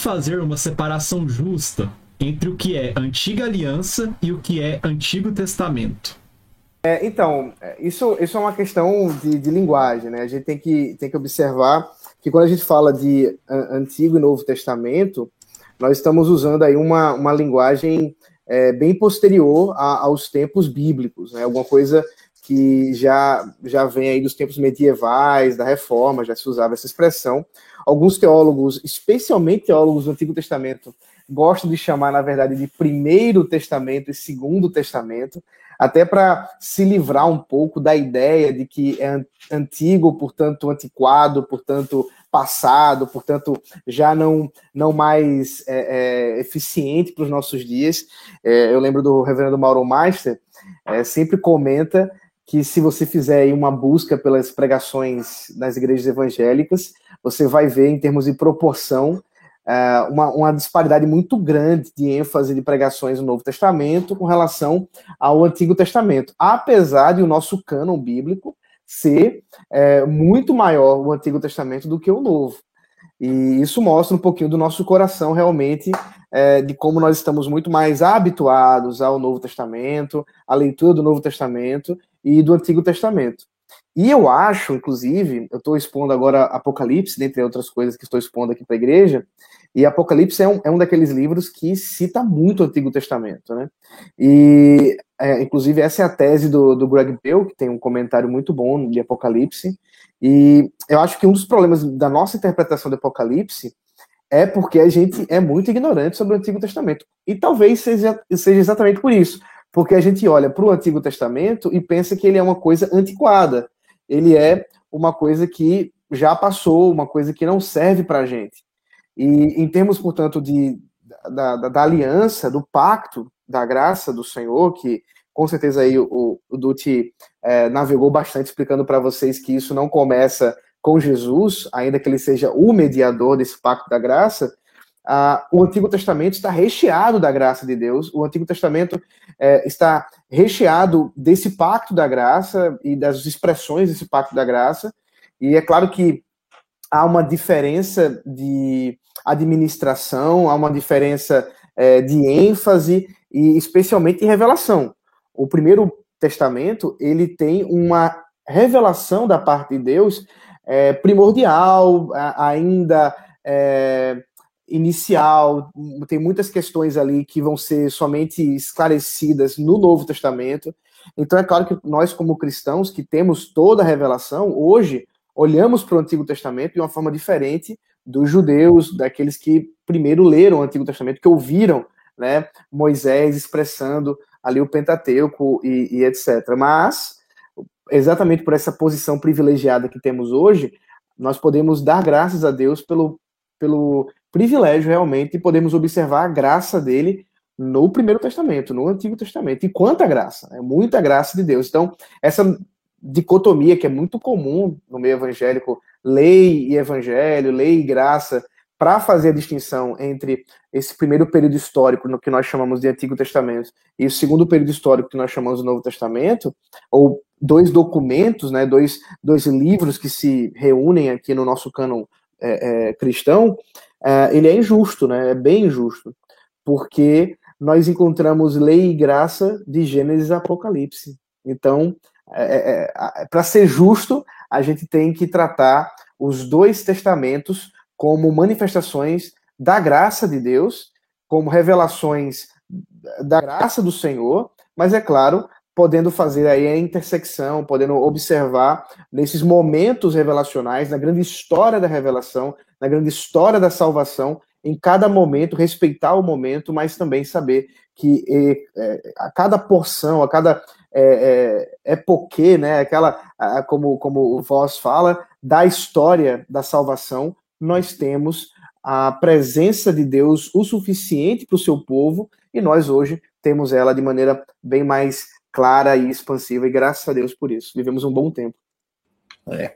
fazer uma separação justa entre o que é Antiga Aliança e o que é Antigo Testamento? É, então, isso, isso é uma questão de, de, linguagem, né? A gente tem que, tem que observar que quando a gente fala de Antigo e Novo Testamento, nós estamos usando aí uma, uma linguagem é, bem posterior a, aos tempos bíblicos, né? Alguma coisa que já, já vem aí dos tempos medievais, da Reforma, já se usava essa expressão. Alguns teólogos, especialmente teólogos do Antigo Testamento, gostam de chamar, na verdade, de Primeiro Testamento e Segundo Testamento, até para se livrar um pouco da ideia de que é antigo, portanto antiquado, portanto passado, portanto já não, não mais é, é, eficiente para os nossos dias. É, eu lembro do reverendo Mauro Meister, é, sempre comenta que se você fizer uma busca pelas pregações nas igrejas evangélicas, você vai ver em termos de proporção é, uma, uma, disparidade muito grande de ênfase de pregações no Novo Testamento com relação ao Antigo Testamento, apesar de o nosso cânon bíblico ser é, muito maior o Antigo Testamento do que o Novo. E isso mostra um pouquinho do nosso coração realmente, é, de como nós estamos muito mais habituados ao Novo Testamento, à leitura do Novo Testamento e do Antigo Testamento. E eu acho, inclusive, eu estou expondo agora Apocalipse, dentre outras coisas que estou expondo aqui para a igreja, e Apocalipse é um, é um daqueles livros que cita muito o Antigo Testamento, né? E, é, inclusive, essa é a tese do, do Greg Bell, que tem um comentário muito bom de Apocalipse. E eu acho que um dos problemas da nossa interpretação do Apocalipse é porque a gente é muito ignorante sobre o Antigo Testamento. E talvez seja, seja exatamente por isso. Porque a gente olha para o Antigo Testamento e pensa que ele é uma coisa antiquada. Ele é uma coisa que já passou, uma coisa que não serve para a gente. E em termos, portanto, de, da, da, da, aliança, do pacto, da graça do Senhor, que com certeza aí o, o Dutti é, navegou bastante explicando para vocês que isso não começa com Jesus, ainda que ele seja o mediador desse pacto da graça, ah, o Antigo Testamento está recheado da graça de Deus, o Antigo Testamento é, está recheado desse pacto da graça e das expressões desse pacto da graça, e é claro que há uma diferença de administração, há uma diferença é, de ênfase e especialmente em revelação. O primeiro testamento ele tem uma revelação da parte de Deus é, primordial, ainda é, inicial. Tem muitas questões ali que vão ser somente esclarecidas no Novo Testamento. Então é claro que nós como cristãos que temos toda a revelação hoje olhamos para o Antigo Testamento de uma forma diferente dos judeus, daqueles que primeiro leram o Antigo Testamento, que ouviram né, Moisés expressando ali o Pentateuco e, e etc. Mas, exatamente por essa posição privilegiada que temos hoje, nós podemos dar graças a Deus pelo, pelo privilégio realmente de podermos observar a graça dele no Primeiro Testamento, no Antigo Testamento. E quanta graça, é muita graça de Deus. Então, essa dicotomia que é muito comum no meio evangélico, lei e evangelho, lei e graça, para fazer a distinção entre esse primeiro período histórico, no que nós chamamos de Antigo Testamento, e o segundo período histórico, que nós chamamos de Novo Testamento, ou dois documentos, né, dois, dois livros que se reúnem aqui no nosso cânon é, é, cristão, é, ele é injusto, né, é bem injusto, porque nós encontramos lei e graça de Gênesis a Apocalipse. Então, é, é, é para ser justo, a gente tem que tratar os dois testamentos como manifestações da graça de Deus, como revelações da graça do Senhor, mas é claro, podendo fazer aí a intersecção, podendo observar nesses momentos revelacionais, na grande história da revelação, na grande história da salvação, em cada momento, respeitar o momento, mas também saber que é, a cada porção, a cada é, é, né, aquela, a, como, como o Voz fala, da história da salvação, nós temos a presença de Deus o suficiente para o seu povo e nós hoje temos ela de maneira bem mais clara e expansiva e graças a Deus por isso. Vivemos um bom tempo. É.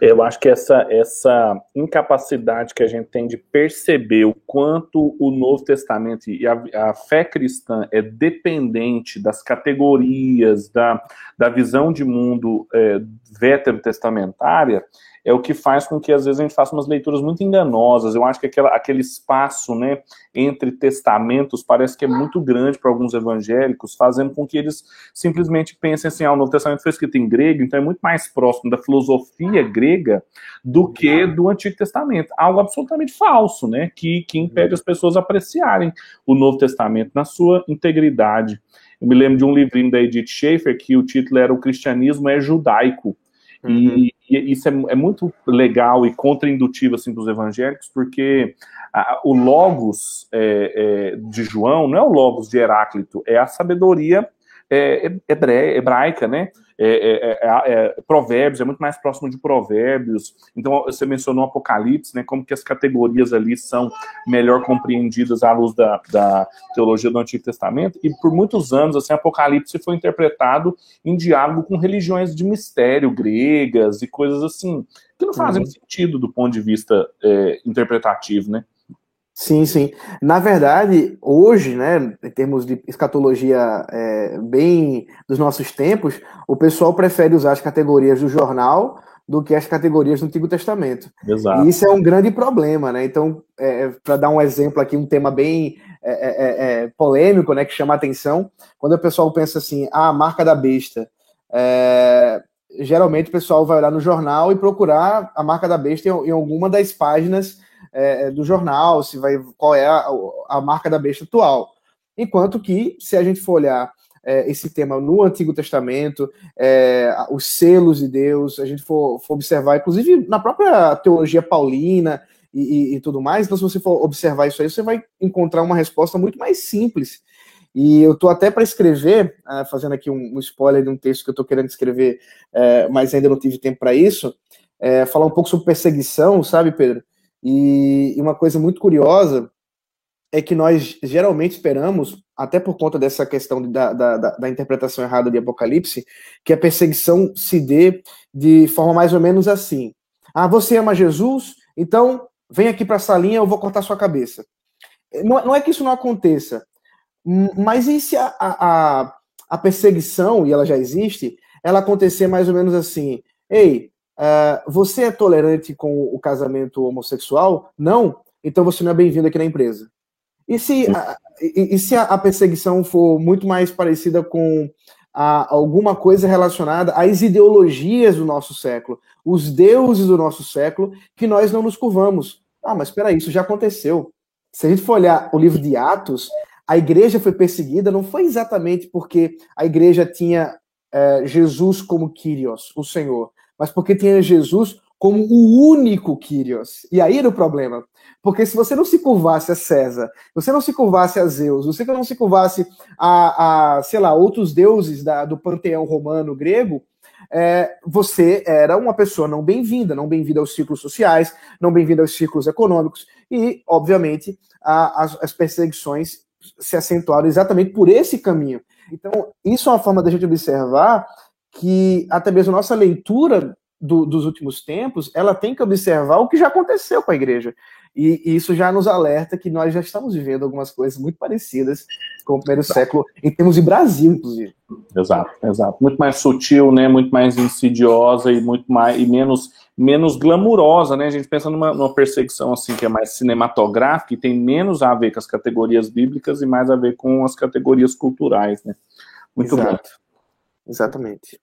Eu acho que essa, essa incapacidade que a gente tem de perceber o quanto o Novo Testamento e a, a fé cristã é dependente das categorias, da, da visão de mundo é, veterotestamentária, é o que faz com que às vezes a gente faça umas leituras muito enganosas. Eu acho que aquela, aquele espaço né, entre testamentos parece que é muito grande para alguns evangélicos, fazendo com que eles simplesmente pensem assim: ah, o Novo Testamento foi escrito em grego, então é muito mais próximo da filosofia grega do que do Antigo Testamento. Algo absolutamente falso, né? Que, que impede as pessoas apreciarem o Novo Testamento na sua integridade. Eu me lembro de um livrinho da Edith Schaefer que o título era O Cristianismo é Judaico. Uhum. E, e, isso é, é, muito legal e contraindutivo assim, para os evangélicos, porque a, o Logos é, é, de João não é o Logos de Heráclito, é a sabedoria é, hebreia, hebraica, né? É é, é, é, é, provérbios, é muito mais próximo de provérbios. Então, você mencionou Apocalipse, né? Como que as categorias ali são melhor compreendidas à luz da, da teologia do Antigo Testamento. E por muitos anos, assim, Apocalipse foi interpretado em diálogo com religiões de mistério gregas e coisas assim, que não fazem uhum. sentido do ponto de vista interpretativo, né? Sim, sim. Na verdade, hoje, né, em termos de escatologia é, bem dos nossos tempos, o pessoal prefere usar as categorias do jornal do que as categorias do Antigo Testamento. Exato. E isso é um grande problema, né? Então, é, para dar um exemplo aqui, um tema bem é, é, é, é, polêmico, né, que chama a atenção, quando o pessoal pensa assim, ah, a marca da besta, geralmente o pessoal vai olhar no jornal e procurar a marca da besta em, em alguma das páginas é, é, do jornal, se vai qual é a, a, marca da besta atual. Enquanto que, se a gente for olhar é, esse tema no Antigo Testamento, é, os selos de Deus, a gente for, for, observar, inclusive na própria teologia paulina e, e, e tudo mais, então se você for observar isso aí, você vai encontrar uma resposta muito mais simples. E eu estou até para escrever, uh, fazendo aqui um, spoiler de um texto que eu estou querendo escrever, uh, mas ainda não tive tempo para isso, falar um pouco sobre perseguição, sabe, Pedro? E, uma coisa muito curiosa é que nós geralmente esperamos, até por conta dessa questão da, da, da, interpretação errada de Apocalipse, que a perseguição se dê de forma mais ou menos assim. Ah, você ama Jesus? Então vem aqui para a salinha, eu vou cortar sua cabeça. Não, não, é que isso não aconteça, mas e se a, a, a perseguição, e ela já existe, ela acontecer mais ou menos assim? Ei, Uh, você é tolerante com o casamento homossexual? Não? Então você não é bem-vindo aqui na empresa. E se, a, e, e se a, perseguição for muito mais parecida com a, alguma coisa relacionada às ideologias do nosso século, os deuses do nosso século, que nós não nos curvamos? Ah, mas espera isso já aconteceu. Se a gente for olhar o livro de Atos, a igreja foi perseguida não foi exatamente porque a igreja tinha é, Jesus como Kyrios, o Senhor, mas porque tinha Jesus como o único Kyrios. E aí era o problema. Porque se você não se curvasse a César, você não se curvasse a Zeus, você não se curvasse a, a sei lá, outros deuses da, do panteão romano grego, é, você era uma pessoa não bem-vinda, não bem-vinda aos círculos sociais, não bem-vinda aos círculos econômicos, e, obviamente, a, as, as perseguições se acentuaram exatamente por esse caminho. Então, isso é uma forma da gente observar que até mesmo nossa leitura do, dos últimos tempos, ela tem que observar o que já aconteceu com a igreja. E, e, isso já nos alerta que nós já estamos vivendo algumas coisas muito parecidas com o primeiro século, em termos de Brasil, inclusive. Exato, exato. Muito mais sutil, né? Muito mais insidiosa e muito mais e menos menos glamurosa, né? A gente pensa numa, numa perseguição assim que é mais cinematográfica e tem menos a ver com as categorias bíblicas e mais a ver com as categorias culturais, né? Muito Exato. bom. Exatamente.